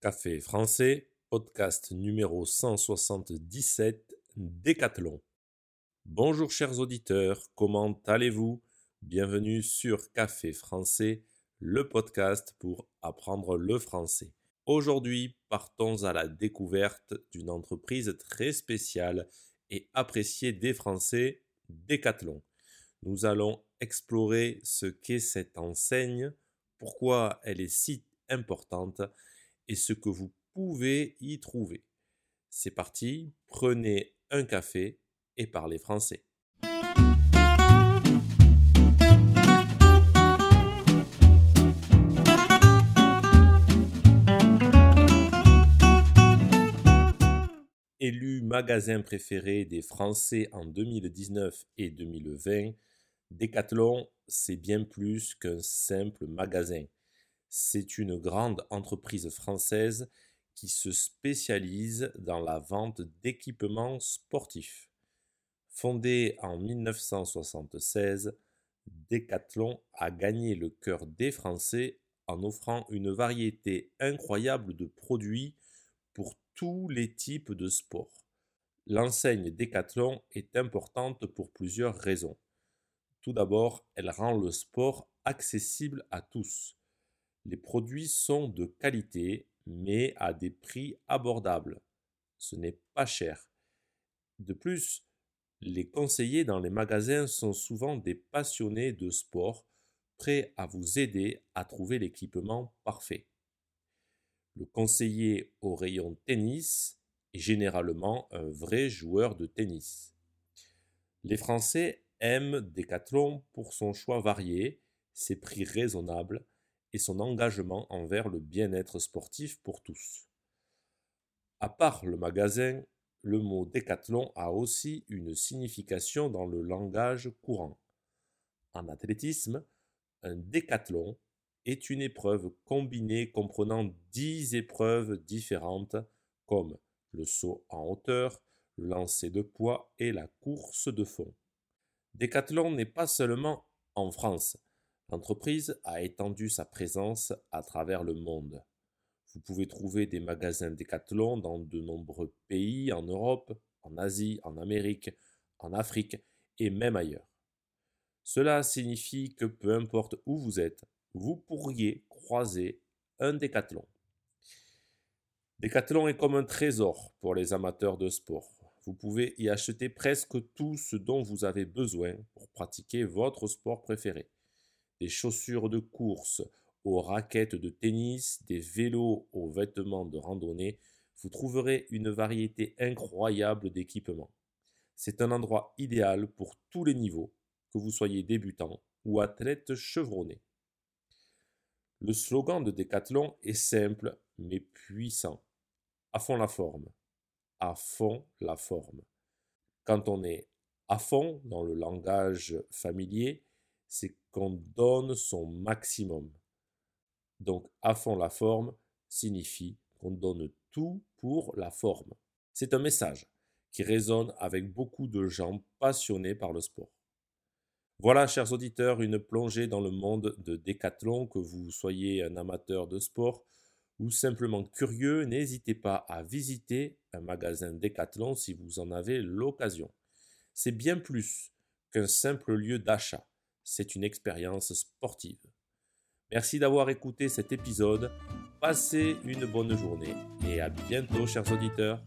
Café français, podcast numéro 177, Décathlon. Bonjour chers auditeurs, comment allez-vous? Bienvenue sur Café français, le podcast pour apprendre le français. Aujourd'hui, partons à la découverte d'une entreprise très spéciale et appréciée des Français, Décathlon. Nous allons explorer ce qu'est cette enseigne, pourquoi elle est si importante et ce que vous pouvez y trouver. C'est parti, prenez un café et parlez français. Élu magasin préféré des Français en 2019 et 2020, Decathlon, c'est bien plus qu'un simple magasin. C'est une grande entreprise française qui se spécialise dans la vente d'équipements sportifs. Fondée en 1976, Decathlon a gagné le cœur des Français en offrant une variété incroyable de produits pour tous les types de sports. L'enseigne Decathlon est importante pour plusieurs raisons. Tout d'abord, elle rend le sport accessible à tous. Les produits sont de qualité, mais à des prix abordables. Ce n'est pas cher. De plus, les conseillers dans les magasins sont souvent des passionnés de sport, prêts à vous aider à trouver l'équipement parfait. Le conseiller au rayon tennis est généralement un vrai joueur de tennis. Les Français aiment Decathlon pour son choix varié, ses prix raisonnables et son engagement envers le bien-être sportif pour tous. À part le magasin, le mot décathlon a aussi une signification dans le langage courant. En athlétisme, un décathlon est une épreuve combinée comprenant dix épreuves différentes comme le saut en hauteur, le lancer de poids et la course de fond. Décathlon n'est pas seulement en France, L'entreprise a étendu sa présence à travers le monde. Vous pouvez trouver des magasins Decathlon dans de nombreux pays en Europe, en Asie, en Amérique, en Afrique et même ailleurs. Cela signifie que peu importe où vous êtes, vous pourriez croiser un Decathlon. Decathlon est comme un trésor pour les amateurs de sport. Vous pouvez y acheter presque tout ce dont vous avez besoin pour pratiquer votre sport préféré des chaussures de course aux raquettes de tennis, des vélos aux vêtements de randonnée, vous trouverez une variété incroyable d'équipements. C'est un endroit idéal pour tous les niveaux, que vous soyez débutant ou athlète chevronné. Le slogan de Decathlon est simple mais puissant. À fond la forme. À fond la forme. Quand on est à fond dans le langage familier, c'est qu'on donne son maximum. Donc à fond la forme signifie qu'on donne tout pour la forme. C'est un message qui résonne avec beaucoup de gens passionnés par le sport. Voilà, chers auditeurs, une plongée dans le monde de Décathlon, que vous soyez un amateur de sport ou simplement curieux, n'hésitez pas à visiter un magasin Décathlon si vous en avez l'occasion. C'est bien plus qu'un simple lieu d'achat c'est une expérience sportive. Merci d'avoir écouté cet épisode. Passez une bonne journée et à bientôt chers auditeurs.